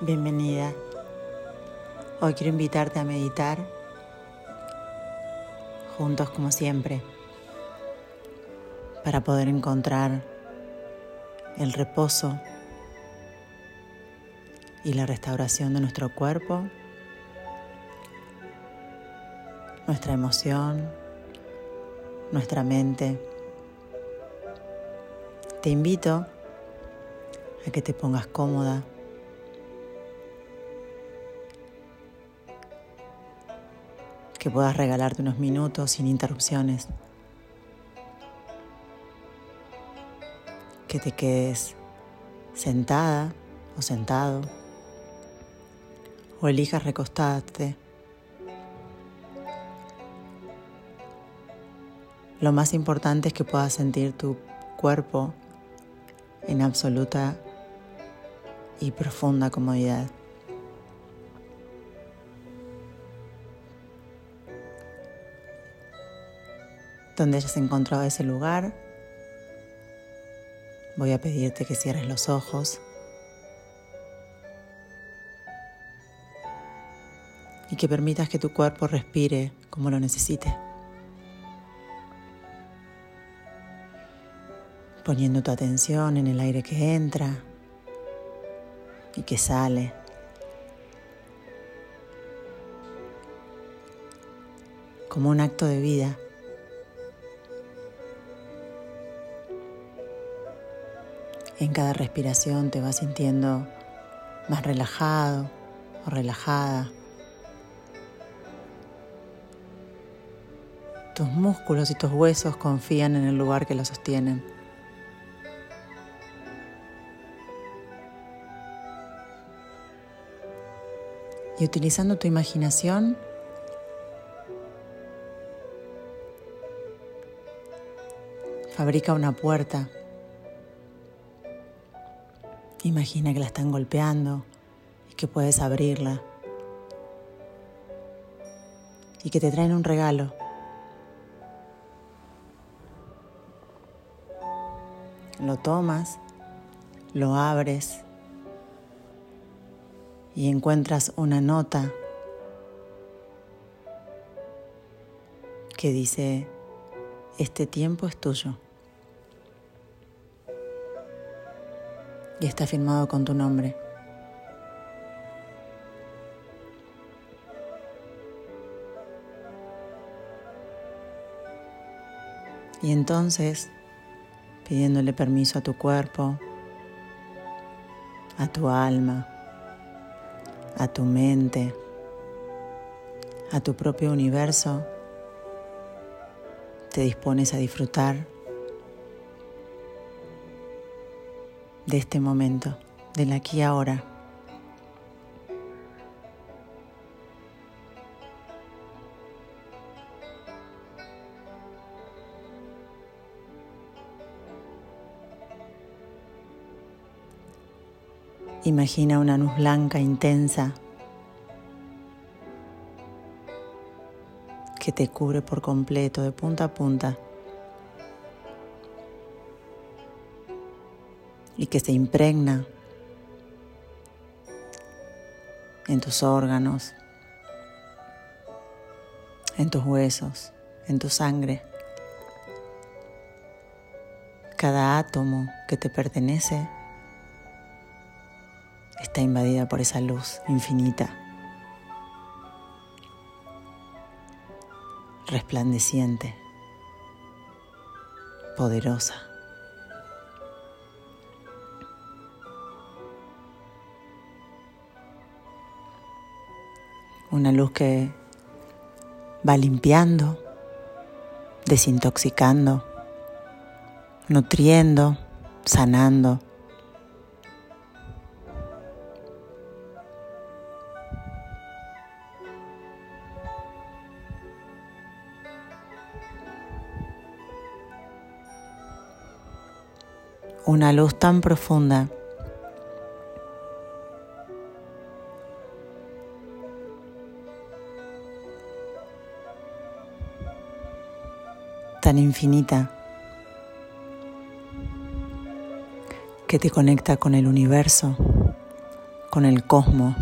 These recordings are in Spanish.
Bienvenida. Hoy quiero invitarte a meditar juntos como siempre para poder encontrar el reposo y la restauración de nuestro cuerpo, nuestra emoción, nuestra mente. Te invito a que te pongas cómoda que puedas regalarte unos minutos sin interrupciones, que te quedes sentada o sentado o elijas recostarte. Lo más importante es que puedas sentir tu cuerpo en absoluta y profunda comodidad. Donde hayas encontrado ese lugar, voy a pedirte que cierres los ojos y que permitas que tu cuerpo respire como lo necesite. Poniendo tu atención en el aire que entra y que sale. Como un acto de vida. En cada respiración te vas sintiendo más relajado o relajada. Tus músculos y tus huesos confían en el lugar que los sostienen. Y utilizando tu imaginación, fabrica una puerta Imagina que la están golpeando y que puedes abrirla. Y que te traen un regalo. Lo tomas, lo abres y encuentras una nota que dice, este tiempo es tuyo. Y está firmado con tu nombre. Y entonces, pidiéndole permiso a tu cuerpo, a tu alma, a tu mente, a tu propio universo, te dispones a disfrutar de este momento, del aquí ahora. Imagina una luz blanca intensa que te cubre por completo de punta a punta. Y que se impregna en tus órganos, en tus huesos, en tu sangre. Cada átomo que te pertenece está invadida por esa luz infinita, resplandeciente, poderosa. Una luz que va limpiando, desintoxicando, nutriendo, sanando. Una luz tan profunda tan infinita que te conecta con el universo, con el cosmos.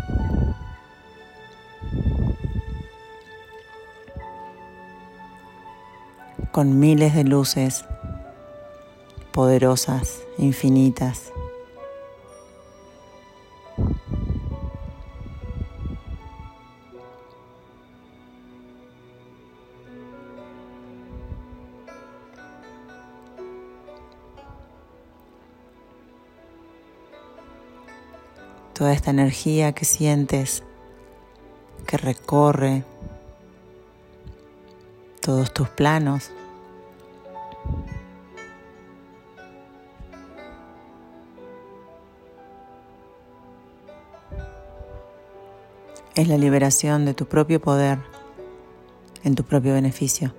con miles de luces poderosas, infinitas. Toda esta energía que sientes, que recorre todos tus planos. es la liberación de tu propio poder en tu propio beneficio.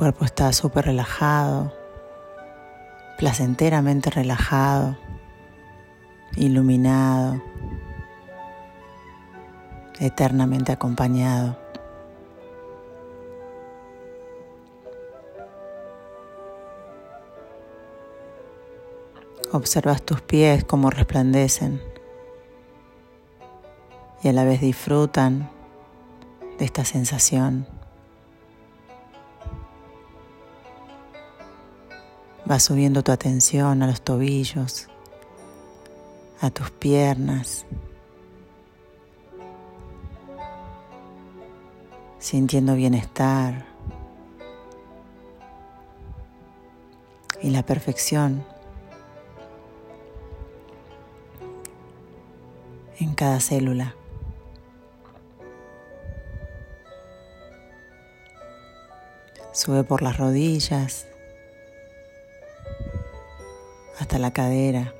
Cuerpo está súper relajado, placenteramente relajado, iluminado, eternamente acompañado. Observas tus pies como resplandecen y a la vez disfrutan de esta sensación. Vas subiendo tu atención a los tobillos, a tus piernas, sintiendo bienestar y la perfección en cada célula. Sube por las rodillas hasta la cadera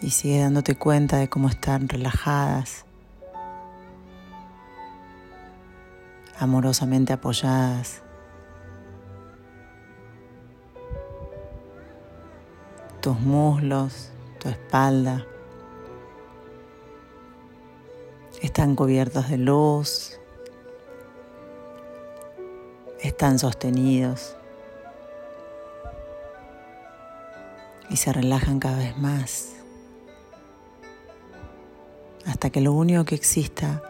y sigue dándote cuenta de cómo están relajadas, amorosamente apoyadas. Tus muslos espalda. Están cubiertos de luz, están sostenidos y se relajan cada vez más hasta que lo único que exista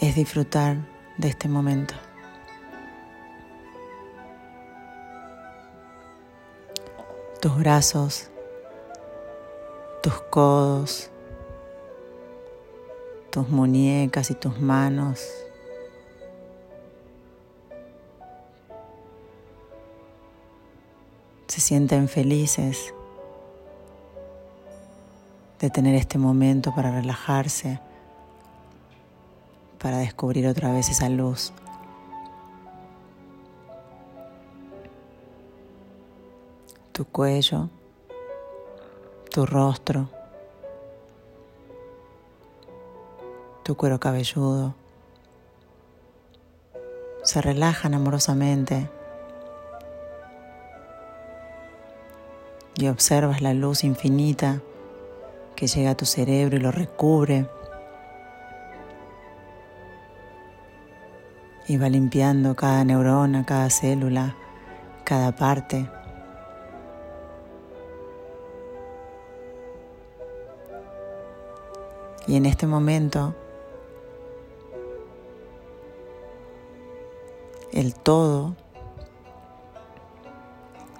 es disfrutar de este momento. tus brazos, tus codos, tus muñecas y tus manos. Sienten felices de tener este momento para relajarse, para descubrir otra vez esa luz. tu cuello, tu rostro, tu cuero cabelludo. Se relajan amorosamente y observas la luz infinita que llega a tu cerebro y lo recubre y va limpiando cada neurona, cada célula, cada parte. Y en este momento, el todo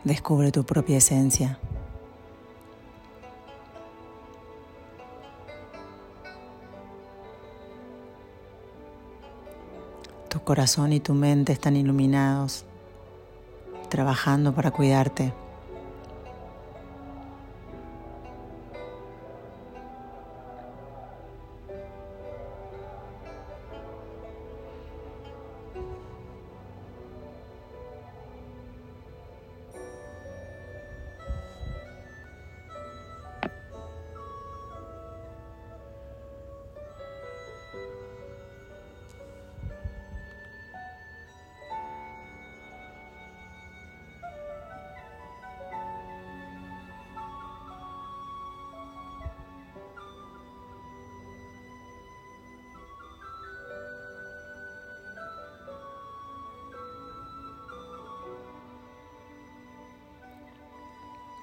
descubre tu propia esencia. Tu corazón y tu mente están iluminados, trabajando para cuidarte.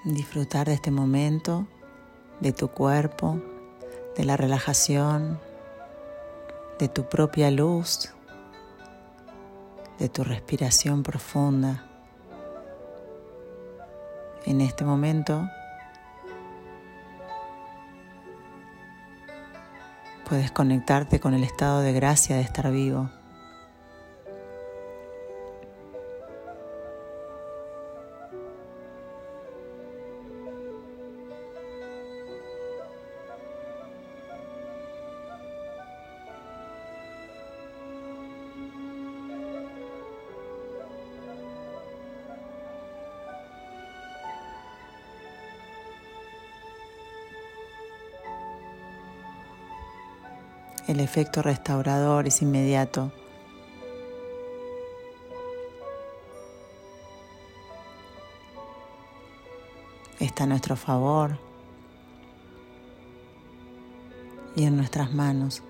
Disfrutar de este momento, de tu cuerpo, de la relajación, de tu propia luz, de tu respiración profunda. En este momento puedes conectarte con el estado de gracia de estar vivo. El efecto restaurador es inmediato. Está a nuestro favor y en nuestras manos.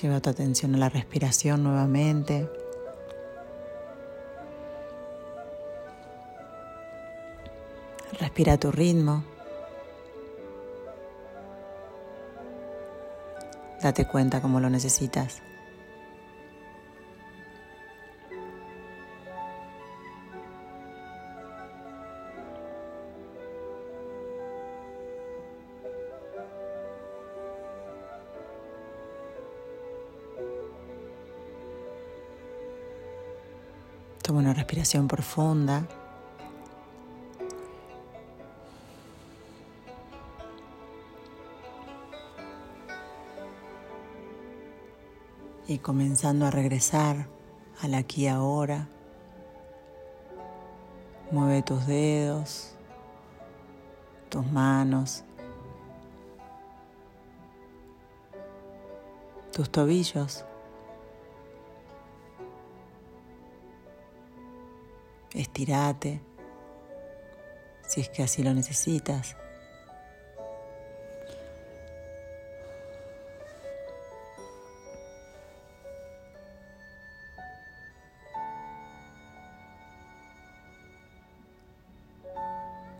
Lleva tu atención a la respiración nuevamente. Respira a tu ritmo. Date cuenta cómo lo necesitas. Toma una respiración profunda. Y comenzando a regresar al aquí ahora, mueve tus dedos, tus manos, tus tobillos. Estirate si es que así lo necesitas.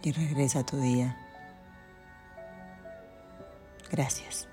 Y regresa a tu día. Gracias.